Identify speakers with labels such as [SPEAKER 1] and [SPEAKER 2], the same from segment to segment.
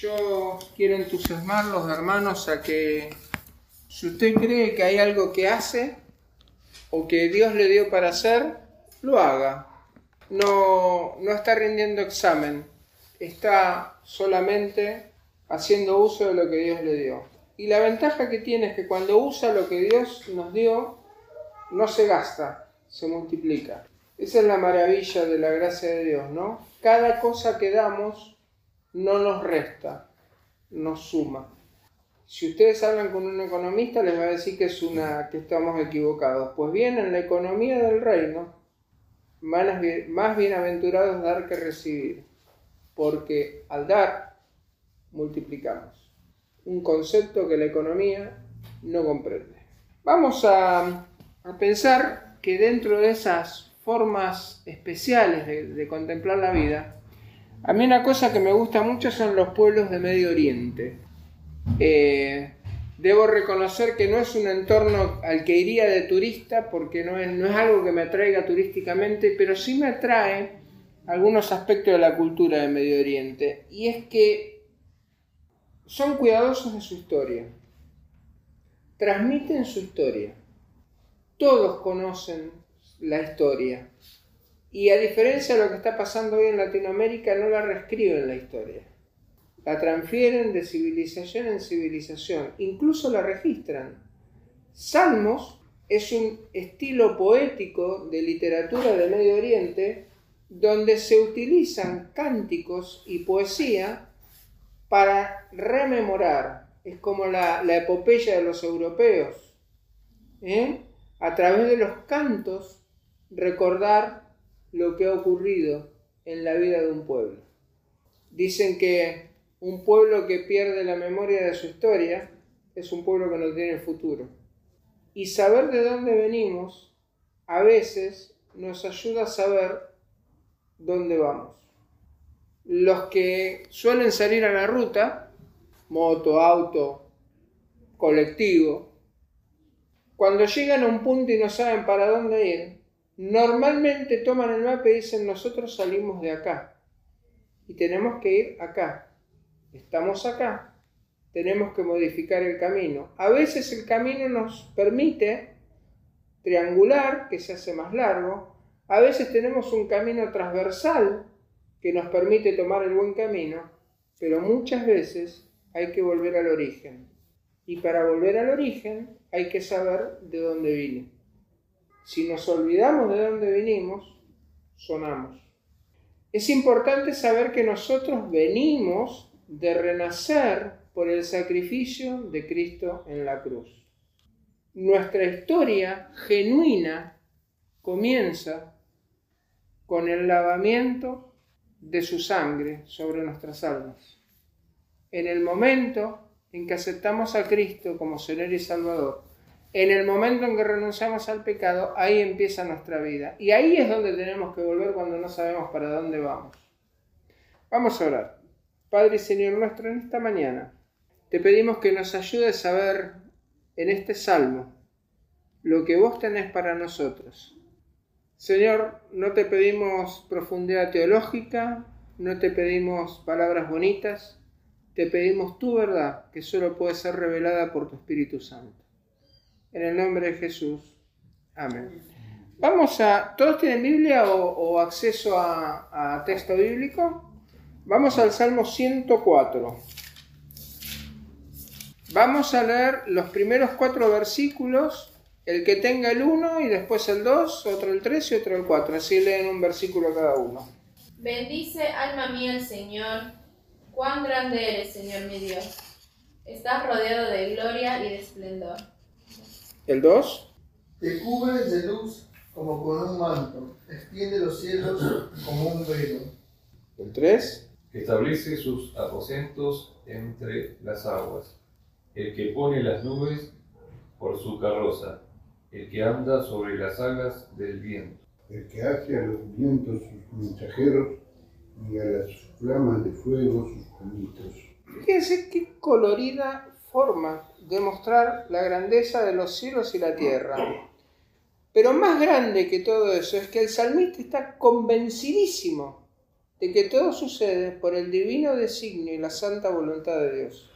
[SPEAKER 1] yo quiero entusiasmar los hermanos a que si usted cree que hay algo que hace o que Dios le dio para hacer, lo haga. No, no está rindiendo examen, está solamente haciendo uso de lo que Dios le dio. Y la ventaja que tiene es que cuando usa lo que Dios nos dio, no se gasta, se multiplica. Esa es la maravilla de la gracia de Dios, ¿no? Cada cosa que damos no nos resta, nos suma. Si ustedes hablan con un economista, les va a decir que es una que estamos equivocados. Pues bien, en la economía del reino, más bienaventurados dar que recibir, porque al dar multiplicamos. Un concepto que la economía no comprende. Vamos a, a pensar que dentro de esas formas especiales de, contemplar la vida, a mí una cosa que me gusta mucho son los pueblos de Medio Oriente. Eh, debo reconocer que no es un entorno al que iría de turista porque no es, no es algo que me atraiga turísticamente, pero sí me atrae algunos aspectos de la cultura de Medio Oriente. Y es que son cuidadosos de su historia, transmiten su historia. Todos conocen la historia. Y a diferencia de lo que está pasando hoy en Latinoamérica, no la reescriben la historia. La transfieren de civilización en civilización, incluso la registran. Salmos es un estilo poético de literatura del Medio Oriente donde se utilizan cánticos y poesía para rememorar. Es como la, epopeya de los europeos. ¿eh? A través de los cantos recordar lo que ha ocurrido en la vida de un pueblo. Dicen que un pueblo que pierde la memoria de su historia es un pueblo que no tiene futuro. Y saber de dónde venimos a veces nos ayuda a saber dónde vamos. Los que suelen salir a la ruta, moto, auto, colectivo, cuando llegan a un punto y no saben para dónde ir, Normalmente toman el mapa y dicen nosotros salimos de acá y tenemos que ir acá. Estamos acá, tenemos que modificar el camino. A veces el camino nos permite triangular, que se hace más largo. A veces tenemos un camino transversal que nos permite tomar el buen camino, pero muchas veces hay que volver al origen. Y para volver al origen hay que saber de dónde vine. Si nos olvidamos de dónde venimos, sonamos. Es importante saber que nosotros venimos de renacer por el sacrificio de Cristo en la cruz. Nuestra historia genuina comienza con el lavamiento de su sangre sobre nuestras almas. En el momento en que aceptamos a Cristo como Señor y Salvador, en el momento en que renunciamos al pecado, ahí empieza nuestra vida. Y ahí es donde tenemos que volver cuando no sabemos para dónde vamos. Vamos a orar. Padre y Señor nuestro, en esta mañana te pedimos que nos ayudes a ver en este salmo lo que vos tenés para nosotros. Señor, no te pedimos profundidad teológica, no te pedimos palabras bonitas, te pedimos tu verdad que solo puede ser revelada por tu Espíritu Santo. En el nombre de Jesús. Amén. Vamos a... ¿Todos tienen Biblia o, acceso a, texto bíblico? Vamos al Salmo 104. Vamos a leer los primeros cuatro versículos, el que tenga el 1 y después el 2, otro el 3 y otro el 4. Así leen un versículo cada uno.
[SPEAKER 2] Bendice alma mía el Señor. Cuán grande eres, Señor mi Dios. Estás rodeado de gloria y de esplendor.
[SPEAKER 1] El 2.
[SPEAKER 3] Te cubres de luz como con un manto, extiende los cielos como un velo.
[SPEAKER 1] El 3.
[SPEAKER 4] Establece sus aposentos entre las aguas, el que pone las nubes por su carroza, el que anda sobre las alas del viento.
[SPEAKER 5] El que hace a los vientos sus mensajeros y a las flamas de fuego sus ministros.
[SPEAKER 1] Fíjense qué colorida forma de mostrar la grandeza de los cielos y la tierra. Pero más grande que todo eso es que el salmista está convencidísimo de que todo sucede por el divino designio y la santa voluntad de Dios.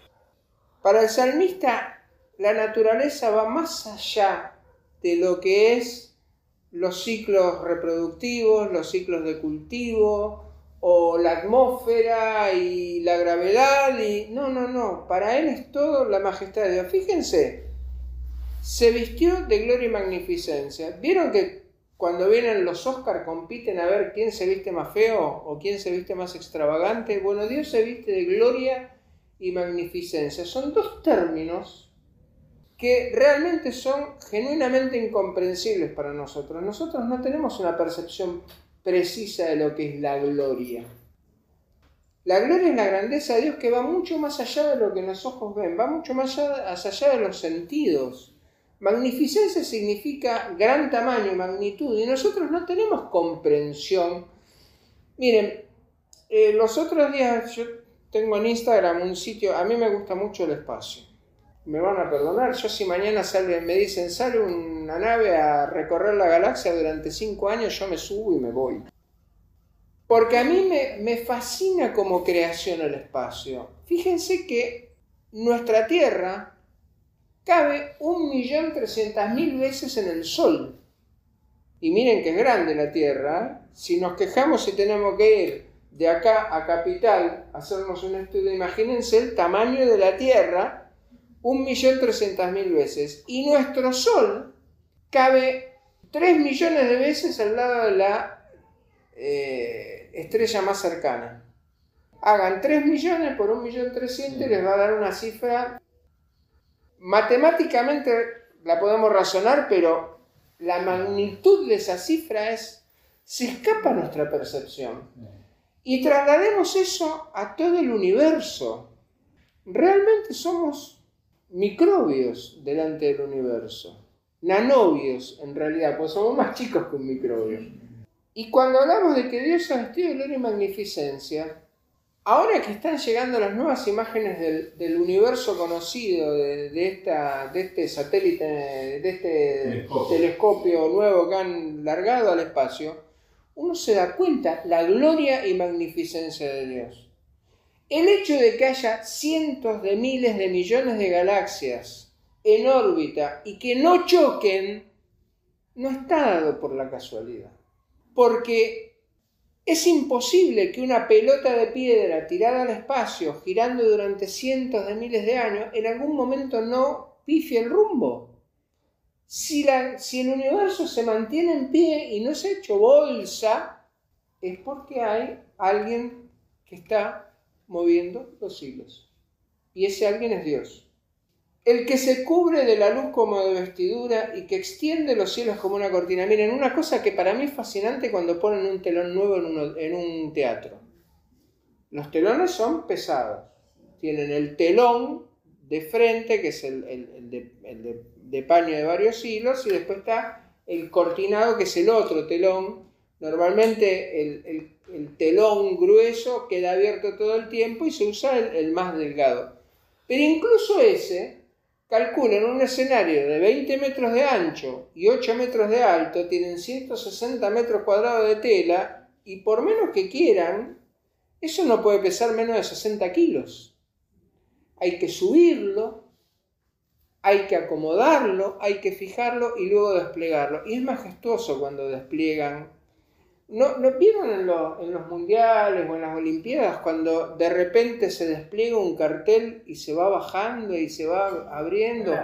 [SPEAKER 1] Para el salmista, la naturaleza va más allá de lo que es los ciclos reproductivos, los ciclos de cultivo, o la atmósfera y la gravedad y no, no, no, para él es todo la majestad de Dios. Fíjense, se vistió de gloria y magnificencia. ¿Vieron que cuando vienen los Oscar compiten a ver quién se viste más feo o quién se viste más extravagante? Bueno, Dios se viste de gloria y magnificencia. Son dos términos que realmente son genuinamente incomprensibles para nosotros. Nosotros no tenemos una percepción precisa de lo que es la gloria. La gloria es la grandeza de Dios que va mucho más allá de lo que los ojos ven, va mucho más allá, de los sentidos. Magnificencia significa gran tamaño, magnitud, y nosotros no tenemos comprensión. Miren, eh, los otros días yo tengo en Instagram un sitio, a mí me gusta mucho el espacio. Me van a perdonar, yo si mañana sale, me dicen, sale una nave a recorrer la galaxia durante cinco años, yo me subo y me voy. Porque a mí me, me fascina como creación el espacio. Fíjense que nuestra Tierra cabe un millón trescientas mil veces en el Sol. Y miren que es grande la Tierra. ¿eh? Si nos quejamos y tenemos que ir de acá a Capital hacernos un estudio, imagínense el tamaño de la Tierra, un millón trescientas mil veces. Y nuestro Sol cabe tres millones de veces al lado de la eh, estrella más cercana. Hagan 3 millones por un millón trescientos y les va a dar una cifra matemáticamente la podemos razonar, pero la magnitud de esa cifra es, se escapa a nuestra percepción. Y traslademos eso a todo el universo. Realmente somos microbios delante del universo. Nanobios, en realidad, pues somos más chicos que un microbio. Y cuando hablamos de que Dios ha vestido de gloria y magnificencia, Ahora que están llegando las nuevas imágenes del, universo conocido, de, esta, de este satélite, de este telescopio. nuevo que han largado al espacio, uno se da cuenta la gloria y magnificencia de Dios. El hecho de que haya cientos de miles de millones de galaxias en órbita y que no choquen, no está dado por la casualidad. Porque es imposible que una pelota de piedra tirada al espacio, girando durante cientos de miles de años, en algún momento no pifie el rumbo. Si, el universo se mantiene en pie y no se ha hecho bolsa, es porque hay alguien que está moviendo los hilos. Y ese alguien es Dios. El que se cubre de la luz como de vestidura y que extiende los cielos como una cortina. Miren, una cosa que para mí es fascinante cuando ponen un telón nuevo en, un teatro. Los telones son pesados. Tienen el telón de frente, que es el, de, paño de varios hilos, y después está el cortinado, que es el otro telón. Normalmente el, telón grueso queda abierto todo el tiempo y se usa el más delgado. Pero incluso ese Calculen un escenario de 20 metros de ancho y 8 metros de alto, tienen 160 metros cuadrados de tela y por menos que quieran, eso no puede pesar menos de 60 kilos. Hay que subirlo, hay que acomodarlo, hay que fijarlo y luego desplegarlo. Y es majestuoso cuando despliegan ¿No, ¿No, vieron en, los mundiales o en las Olimpiadas cuando de repente se despliega un cartel y se va bajando y se va abriendo?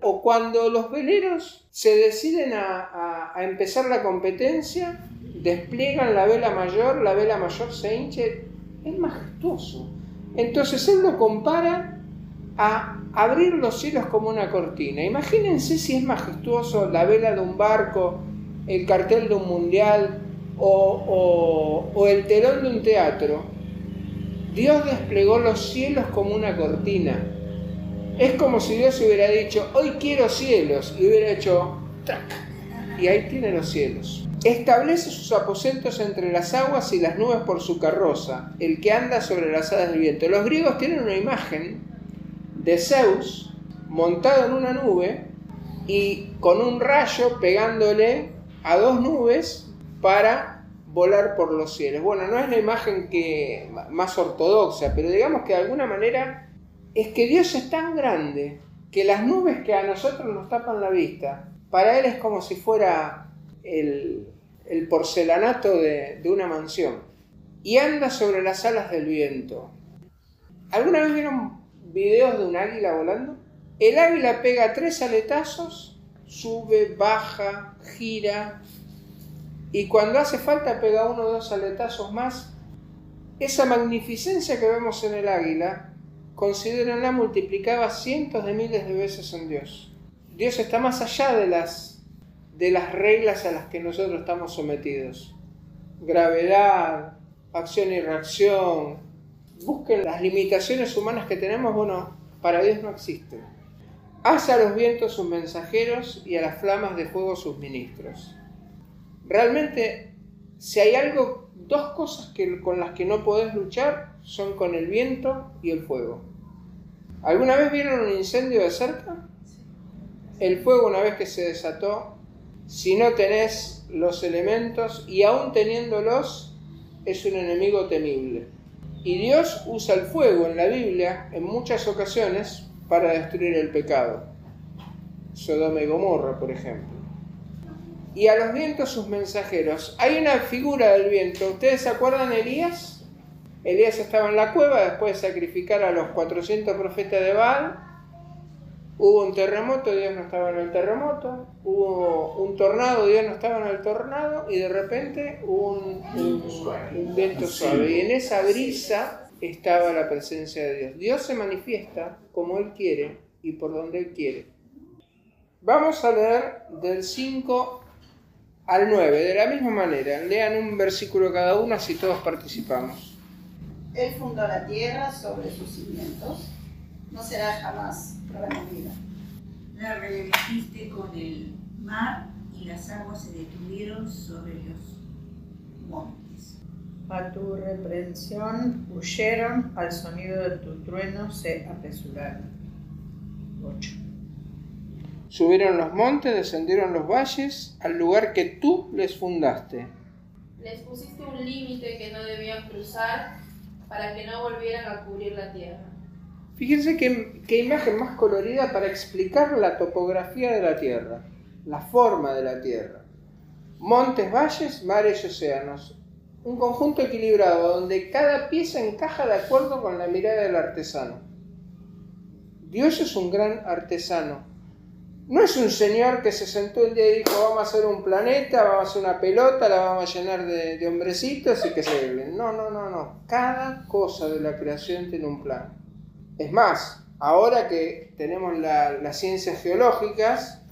[SPEAKER 1] O cuando los veleros se deciden a, empezar la competencia, despliegan la vela mayor, la vela mayor se hinche, es majestuoso. Entonces él lo compara a abrir los cielos como una cortina. Imagínense si es majestuoso la vela de un barco, el cartel de un mundial, o, el telón de un teatro, Dios desplegó los cielos como una cortina. Es como si Dios hubiera dicho, hoy quiero cielos, y hubiera hecho, y ahí tiene los cielos. Establece sus aposentos entre las aguas y las nubes por su carroza, el que anda sobre las alas del viento. Los griegos tienen una imagen de Zeus montado en una nube y con un rayo pegándole a dos nubes para volar por los cielos. Bueno, no es la imagen que más ortodoxa, pero digamos que de alguna manera es que Dios es tan grande que las nubes que a nosotros nos tapan la vista, para Él es como si fuera el, porcelanato de, de una mansión. Y anda sobre las alas del viento. ¿Alguna vez vieron videos de un águila volando? El águila pega tres aletazos, sube, baja, gira, y cuando hace falta pega uno o dos aletazos más. Esa magnificencia que vemos en el águila, considérenla multiplicada cientos de miles de veces en Dios. Dios está más allá de las, de las reglas a las que nosotros estamos sometidos. Gravedad, acción y reacción. Busquen las limitaciones humanas que tenemos, bueno, para Dios no existen. Hace a los vientos sus mensajeros y a las flamas de fuego sus ministros. Realmente, si hay algo, dos cosas que, con las que no podés luchar son con el viento y el fuego. ¿Alguna vez vieron un incendio de cerca? El fuego una vez que se desató, si no tenés los elementos y aún teniéndolos, es un enemigo temible. Y Dios usa el fuego en la Biblia en muchas ocasiones para destruir el pecado. Sodoma y Gomorra, por ejemplo y a los vientos sus mensajeros. Hay una figura del viento. ¿Ustedes se acuerdan de Elías? Elías estaba en la cueva después de sacrificar a los 400 profetas de Baal. Hubo un terremoto, Dios no estaba en el terremoto. Hubo un tornado, Dios no estaba en el tornado. Y de repente hubo un, un viento suave. Y en esa brisa estaba la presencia de Dios. Dios se manifiesta como Él quiere y por donde Él quiere. Vamos a leer del 5 al 9, de la misma manera. Lean un versículo cada uno, así todos participamos.
[SPEAKER 6] Él fundó la tierra sobre sus cimientos, no será jamás removida.
[SPEAKER 7] La revestiste con el mar y las aguas se detuvieron sobre los montes.
[SPEAKER 6] A tu reprensión huyeron, al sonido de tu trueno se apresuraron. 8.
[SPEAKER 1] Subieron los montes, descendieron los valles, al lugar que tú les fundaste.
[SPEAKER 2] Les pusiste un límite que no debían cruzar para que no volvieran a cubrir la tierra.
[SPEAKER 1] Fíjense qué, qué imagen más colorida para explicar la topografía de la tierra, la forma de la tierra. Montes, valles, mares y océanos. Un conjunto equilibrado donde cada pieza encaja de acuerdo con la mirada del artesano. Dios es un gran artesano no es un señor que se sentó un día y dijo, vamos a hacer un planeta, vamos a hacer una pelota, la vamos a llenar de, hombrecitos y que se viven. No, no, no, no. Cada cosa de la creación tiene un plan. Es más, ahora que tenemos las ciencias geológicas,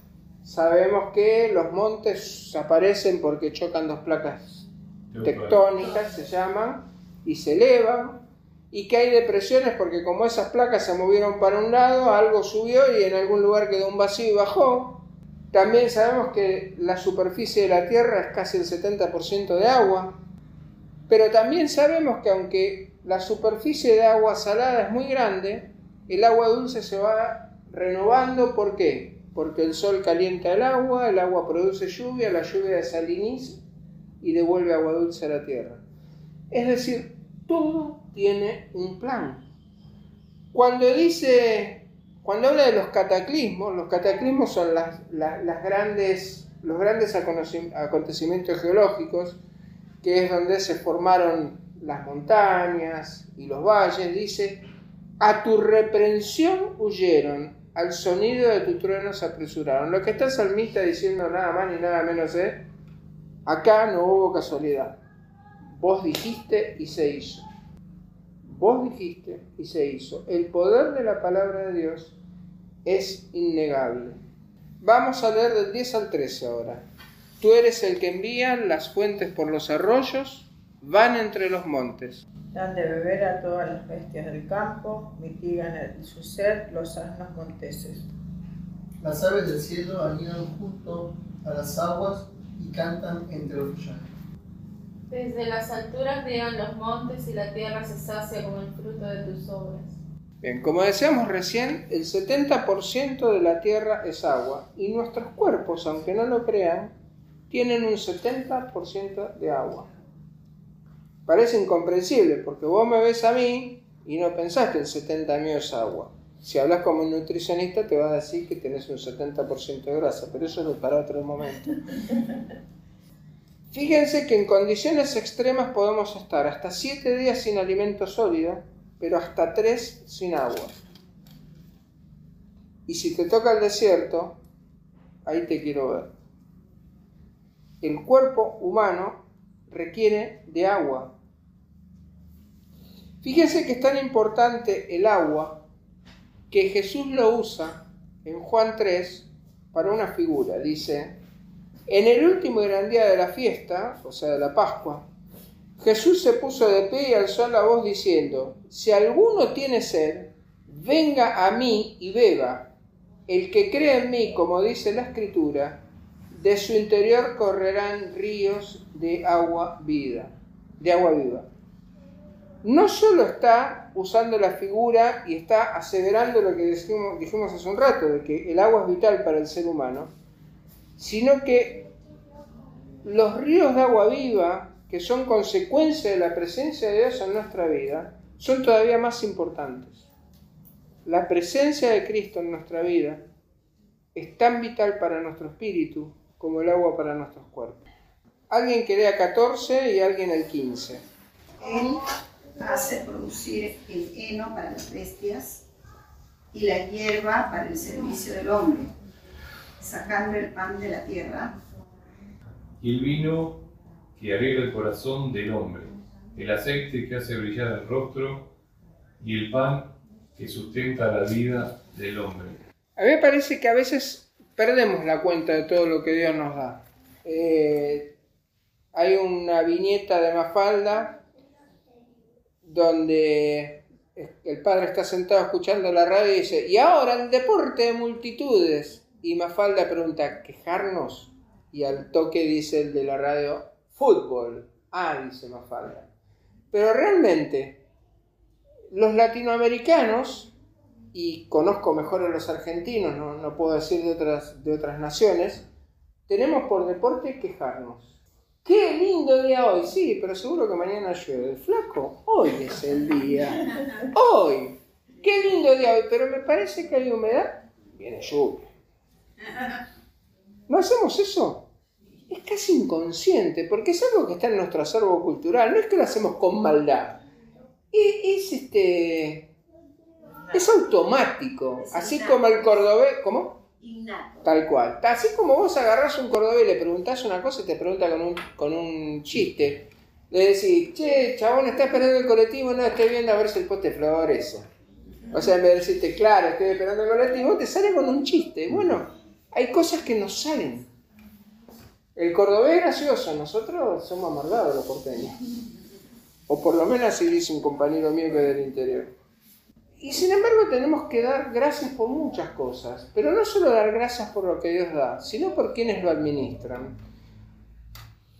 [SPEAKER 1] sabemos que los montes aparecen porque chocan dos placas tectónicas, se llaman, y se elevan y que hay depresiones porque como esas placas se movieron para un lado, algo subió y en algún lugar quedó un vacío y bajó. También sabemos que la superficie de la Tierra es casi el 70% de agua, pero también sabemos que aunque la superficie de agua salada es muy grande, el agua dulce se va renovando. ¿Por qué? Porque el sol calienta el agua, el agua produce lluvia, la lluvia desaliniza y devuelve agua dulce a la Tierra. Es decir, todo tiene un plan. Cuando dice, cuando habla de los cataclismos, los cataclismos son las, las, grandes, los grandes acontecimientos geológicos, que es donde se formaron las montañas y los valles, dice, a tu reprensión huyeron, al sonido de tu trueno se apresuraron. Lo que está el salmista diciendo nada más ni nada menos es, acá no hubo casualidad. Vos dijiste y se hizo. Vos dijiste y se hizo. El poder de la palabra de Dios es innegable. Vamos a leer del 10 al 13 ahora. Tú eres el que envía las fuentes por los arroyos, van entre los montes.
[SPEAKER 6] Dan de beber a todas las bestias del campo, mitigan el, su sed los asnos monteses.
[SPEAKER 3] Las aves del cielo anidan junto a las aguas y cantan entre los llanos.
[SPEAKER 2] Desde las alturas llegan los montes y la tierra se sacia con el fruto de tus obras.
[SPEAKER 1] Bien, como decíamos recién, el 70% de la tierra es agua y nuestros cuerpos, aunque no lo crean, tienen un 70% de agua. Parece incomprensible, porque vos me ves a mí y no pensás que el 70 mío es agua. Si hablas como un nutricionista te va a decir que tenés un 70% de grasa, pero eso es para otro momento. Fíjense que en condiciones extremas podemos estar hasta 7 días sin alimento sólido, pero hasta 3 sin agua. Y si te toca el desierto, ahí te quiero ver. El cuerpo humano requiere de agua. Fíjense que es tan importante el agua que Jesús lo usa en Juan 3 para una figura. Dice, en el último gran día de la fiesta, o sea, de la Pascua, Jesús se puso de pie y alzó la voz diciendo, si alguno tiene sed, venga a mí y beba. El que cree en mí, como dice la Escritura, de su interior correrán ríos de agua vida, de agua viva. No solo está usando la figura y está aseverando lo que dijimos, dijimos hace un rato, de que el agua es vital para el ser humano, sino que los ríos de agua viva, que son consecuencia de la presencia de Dios en nuestra vida, son todavía más importantes. La presencia de Cristo en nuestra vida es tan vital para nuestro espíritu como el agua para nuestros cuerpos. Alguien que lea 14 y alguien el 15.
[SPEAKER 8] Él hace producir el heno para las bestias y la hierba para el servicio del hombre, sacando el pan de la tierra.
[SPEAKER 4] Y el vino que alegra el corazón del hombre, el aceite que hace brillar el rostro y el pan que sustenta la vida del hombre.
[SPEAKER 1] A mí me parece que a veces perdemos la cuenta de todo lo que Dios nos da. Eh, hay una viñeta de Mafalda donde el padre está sentado escuchando la radio y dice, y ahora el deporte de multitudes. Y Mafalda pregunta, ¿quejarnos? Y al toque dice el de la radio, fútbol. Ah, dice Mafalda. Pero realmente, los latinoamericanos, y conozco mejor a los argentinos, no, no puedo decir de otras, de otras naciones, tenemos por deporte quejarnos. Qué lindo día hoy, sí, pero seguro que mañana llueve. Flaco, hoy es el día. Hoy. Qué lindo día hoy, pero me parece que hay humedad. Viene lluvia. ¿No hacemos eso? Es casi inconsciente, porque es algo que está en nuestro acervo cultural. No es que lo hacemos con maldad. Es, este. Es automático. Así como el cordobés. ¿Cómo?
[SPEAKER 8] Innato.
[SPEAKER 1] Tal cual. Así como vos agarrás un cordobés y le preguntás una cosa y te pregunta con un, con un chiste. Le decís, che, chabón, está esperando el colectivo, no estoy viendo a ver si el poste florece. O sea, en vez de decirte, claro, estoy esperando el colectivo, te sale con un chiste. Bueno, hay cosas que nos salen. El cordobés es gracioso, nosotros somos amargados los porteños. O por lo menos así dice un compañero mío que es del interior. Y sin embargo tenemos que dar gracias por muchas cosas, pero no solo dar gracias por lo que Dios da, sino por quienes lo administran.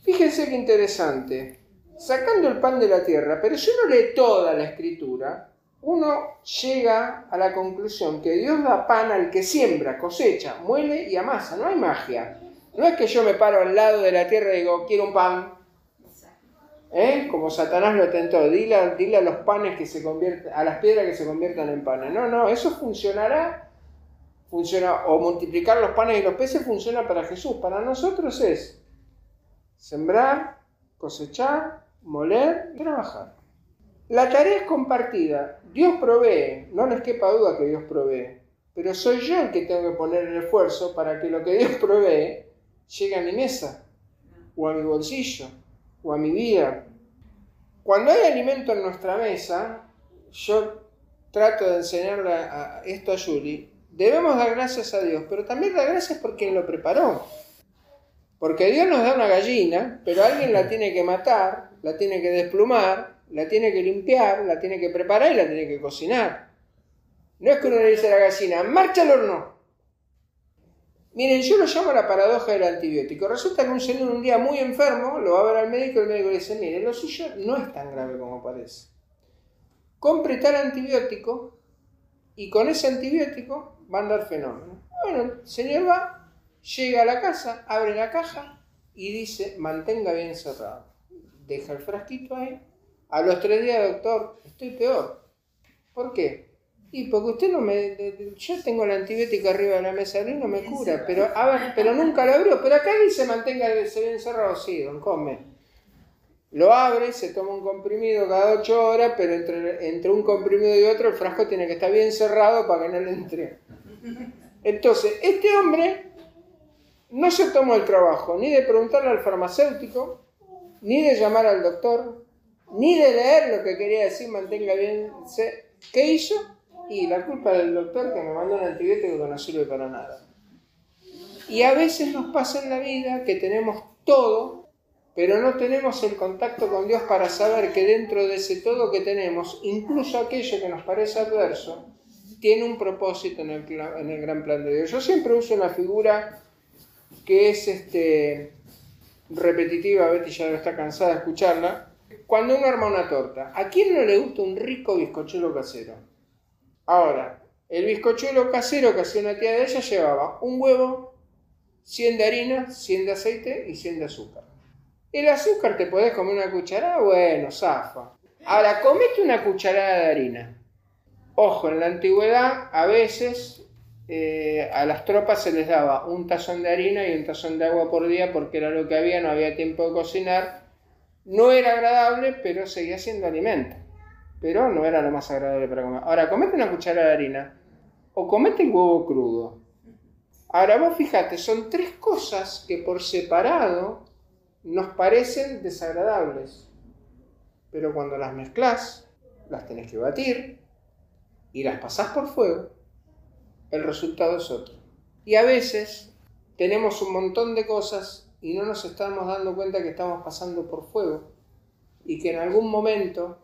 [SPEAKER 1] Fíjense qué interesante, sacando el pan de la tierra, pero si uno lee toda la escritura, uno llega a la conclusión que Dios da pan al que siembra, cosecha, muele y amasa, no hay magia. No es que yo me paro al lado de la tierra y digo, quiero un pan, ¿Eh? Como Satanás lo tentó, dile, dile, a los panes que se conviertan, a las piedras que se conviertan en panes. No, no, eso funcionará, funciona, o multiplicar los panes y los peces funciona para Jesús. Para nosotros es sembrar, cosechar, moler y trabajar. La tarea es compartida. Dios provee, no les quepa duda que Dios provee, pero soy yo el que tengo que poner el esfuerzo para que lo que Dios provee llegue a mi mesa o a mi bolsillo o a mi vida. Cuando hay alimento en nuestra mesa, yo trato de enseñarle esto a Julie, debemos dar gracias a Dios, pero también dar gracias por quien lo preparó. Porque Dios nos da una gallina, pero alguien la tiene que matar, la tiene que desplumar, la tiene que limpiar, la tiene que preparar y la tiene que cocinar. No es que uno le dice a la gallina, marcha al horno. Miren, yo lo llamo la paradoja del antibiótico. Resulta que un señor un día muy enfermo lo va a ver al médico y el médico le dice, mire, lo suyo no es tan grave como parece. Compre tal antibiótico y con ese antibiótico va a andar fenómeno. Bueno, el señor va, llega a la casa, abre la caja y dice, mantenga bien cerrado. Deja el frasquito ahí A los tres días, doctor, estoy peor. ¿Por qué? Y porque usted no me... Yo tengo el antibiótico arriba de la mesa y no me cura, pero a ver, pero nunca lo abrió. Pero acá dice mantenga bien cerrado, sí, don come. Lo abre, se toma un comprimido cada ocho horas, pero entre, entre un comprimido y otro el frasco tiene que estar bien cerrado para que no le entre. Entonces, este hombre no se tomó el trabajo ni de preguntarle al farmacéutico, ni de llamar al doctor, ni de leer lo que quería decir mantenga bien. ¿Qué hizo? Y la culpa del doctor que me mandó un antibiótico que no sirve para nada. Y a veces nos pasa en la vida que tenemos todo, pero no tenemos el contacto con Dios para saber que dentro de ese todo que tenemos, incluso aquello que nos parece adverso, tiene un propósito en el, gran plan de Dios. Yo siempre uso una figura que es este, repetitiva, Betty ya está cansada de escucharla. Cuando uno arma una torta, ¿a quién no le gusta un rico bizcochuelo casero? Ahora, el bizcochuelo casero que hacía una tía de ella llevaba un huevo, 100 de harina, 100 de aceite y 100 de azúcar. El azúcar te podés comer una cucharada, bueno, zafa. Ahora, comete una cucharada de harina. Ojo, en la antigüedad a veces eh, a las tropas se les daba un tazón de harina y un tazón de agua por día porque era lo que había, no había tiempo de cocinar. No era agradable, pero seguía siendo alimento pero no era lo más agradable para comer. Ahora, comete una cucharada de harina o comete el huevo crudo. Ahora vos fíjate, son tres cosas que por separado nos parecen desagradables, pero cuando las mezclas, las tenés que batir y las pasás por fuego, el resultado es otro. Y a veces tenemos un montón de cosas y no nos estamos dando cuenta que estamos pasando por fuego y que en algún momento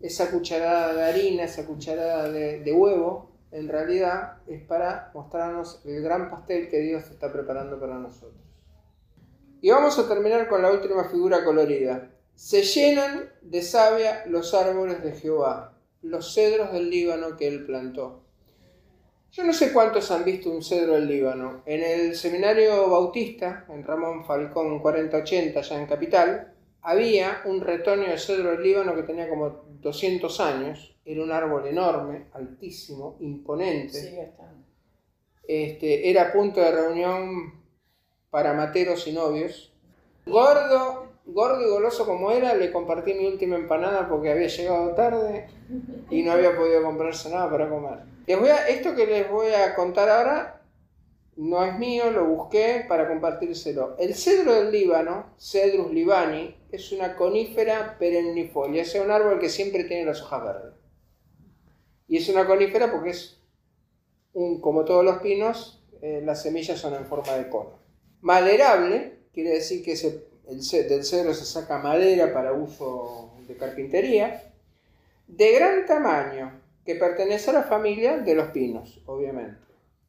[SPEAKER 1] esa cucharada de harina, esa cucharada de, huevo, en realidad es para mostrarnos el gran pastel que Dios está preparando para nosotros. Y vamos a terminar con la última figura colorida. Se llenan de savia los árboles de Jehová, los cedros del Líbano que él plantó. Yo no sé cuántos han visto un cedro del Líbano. En el seminario bautista, en Ramón Falcón 4080, ya en Capital, había un retoño de cedro del Líbano que tenía como 200 años, era un árbol enorme, altísimo, imponente. Este, era punto de reunión para materos y novios. Gordo, gordo y goloso como era, le compartí mi última empanada porque había llegado tarde y no había podido comprarse nada para comer. Esto que les voy a contar ahora no es mío, lo busqué para compartírselo. El cedro del Líbano, Cedrus libani, es una conífera perennifolia, es un árbol que siempre tiene las hojas verdes. Y es una conífera porque es, un, como todos los pinos, eh, las semillas son en forma de cono. Maderable, quiere decir que el, del cedro se saca madera para uso de carpintería. De gran tamaño, que pertenece a la familia de los pinos, obviamente.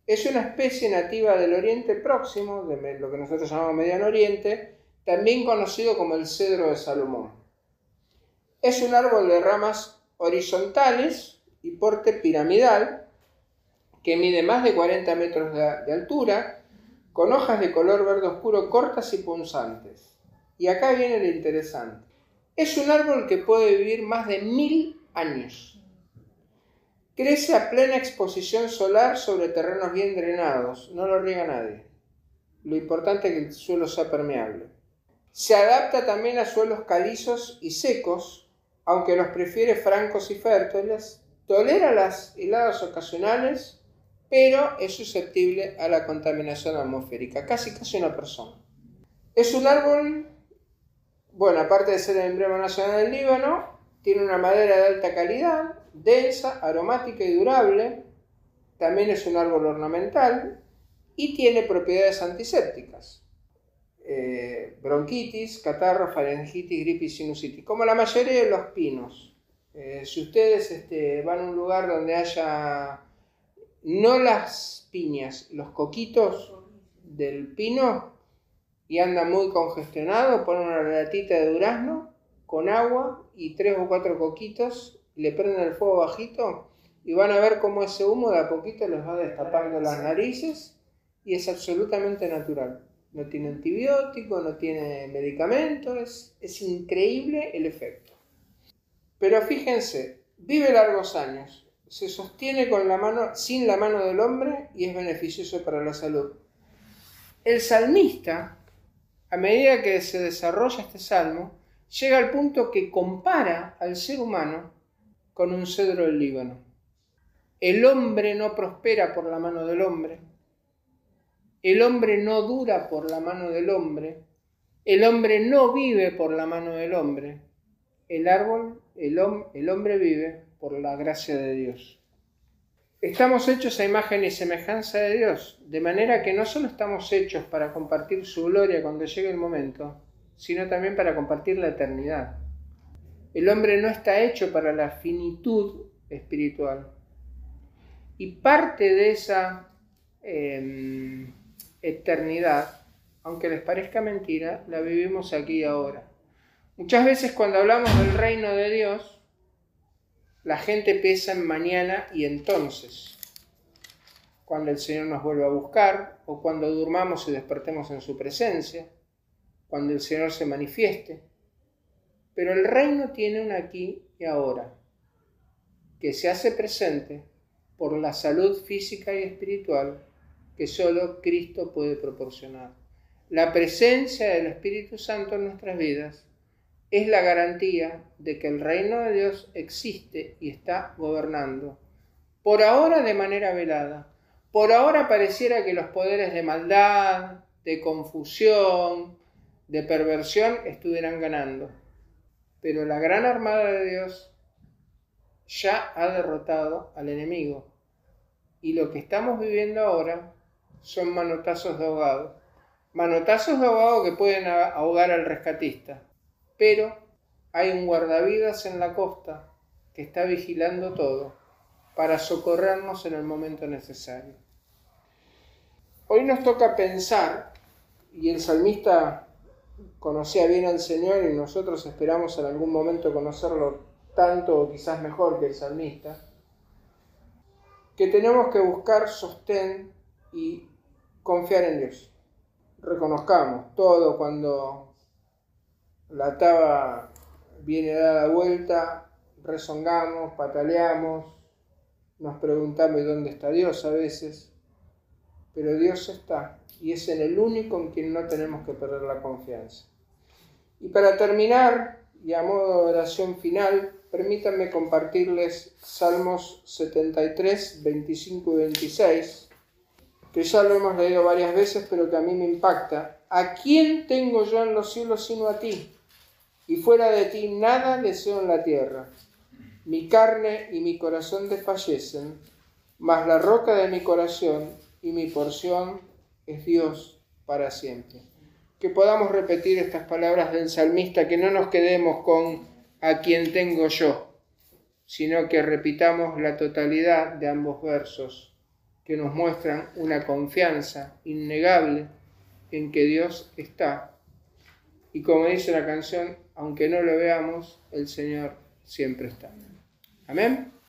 [SPEAKER 1] Es una especie nativa del Oriente Próximo, de lo que nosotros llamamos Mediano Oriente, también conocido como el cedro de Salomón. Es un árbol de ramas horizontales y porte piramidal, que mide más de 40 metros de, altura, con hojas de color verde oscuro cortas y punzantes. Y acá viene lo interesante. Es un árbol que puede vivir más de mil años. Crece a plena exposición solar sobre terrenos bien drenados, no lo riega nadie. Lo importante es que el suelo sea permeable. Se adapta también a suelos calizos y secos, aunque los prefiere francos y fértiles. Tolera las heladas ocasionales, pero es susceptible a la contaminación atmosférica, casi casi una persona. Es un árbol, bueno, aparte de ser el emblema nacional del Líbano, tiene una madera de alta calidad, densa, aromática y durable. También es un árbol ornamental y tiene propiedades antisépticas. Eh, bronquitis, catarro, faringitis, gripe y sinusitis, como la mayoría de los pinos. Eh, si ustedes este, van a un lugar donde haya no las piñas, los coquitos del pino y anda muy congestionado, ponen una latita de durazno con agua y tres o cuatro coquitos le prenden el fuego bajito y van a ver cómo ese humo de a poquito les va destapando las narices y es absolutamente natural. No tiene antibiótico, no tiene medicamentos, es, increíble el efecto. Pero fíjense, vive largos años, se sostiene con la mano, sin la mano del hombre y es beneficioso para la salud. El salmista, a medida que se desarrolla este salmo, llega al punto que compara al ser humano con un cedro del Líbano. El hombre no prospera por la mano del hombre. El hombre no dura por la mano del hombre. El hombre no vive por la mano del hombre. El árbol, el, el hombre vive por la gracia de Dios. Estamos hechos a imagen y semejanza de Dios, de manera que no solo estamos hechos para compartir su gloria cuando llegue el momento, sino también para compartir la eternidad. El hombre no está hecho para la finitud espiritual. Y parte de esa em, eternidad, aunque les parezca mentira, la vivimos aquí ahora. Muchas veces cuando hablamos del reino de Dios, la gente piensa en mañana y entonces, cuando el Señor nos vuelva a buscar o cuando durmamos y despertemos en su presencia, cuando el Señor se manifieste. Pero el reino tiene un aquí y ahora, que se hace presente por la salud física y espiritual que solo Cristo puede proporcionar. La presencia del Espíritu Santo en nuestras vidas es la garantía de que el reino de Dios existe y está gobernando. Por ahora de manera velada. Por ahora pareciera que los poderes de maldad, de confusión, de perversión estuvieran ganando. Pero la gran armada de Dios ya ha derrotado al enemigo. Y lo que estamos viviendo ahora son manotazos de ahogado. Manotazos de ahogado que pueden ahogar al rescatista. Pero hay un guardavidas en la costa que está vigilando todo para socorrernos en el momento necesario. Hoy nos toca pensar, y el salmista conocía bien al Señor y nosotros esperamos en algún momento conocerlo tanto o quizás mejor que el salmista, que tenemos que buscar sostén y confiar en Dios. Reconozcamos todo cuando la taba viene dada vuelta, rezongamos, pataleamos, nos preguntamos dónde está Dios a veces, pero Dios está y es en el único en quien no tenemos que perder la confianza. Y para terminar, y a modo de oración final, permítanme compartirles Salmos 73, 25 y 26, que ya lo hemos leído varias veces, pero que a mí me impacta. ¿A quién tengo yo en los cielos sino a ti? Y fuera de ti nada deseo en la tierra. Mi carne y mi corazón desfallecen, mas la roca de mi corazón y mi porción es Dios para siempre. Que podamos repetir estas palabras del salmista, que no nos quedemos con a quien tengo yo, sino que repitamos la totalidad de ambos versos, que nos muestran una confianza innegable en que Dios está. Y como dice la canción, aunque no lo veamos, el Señor siempre está. Amén.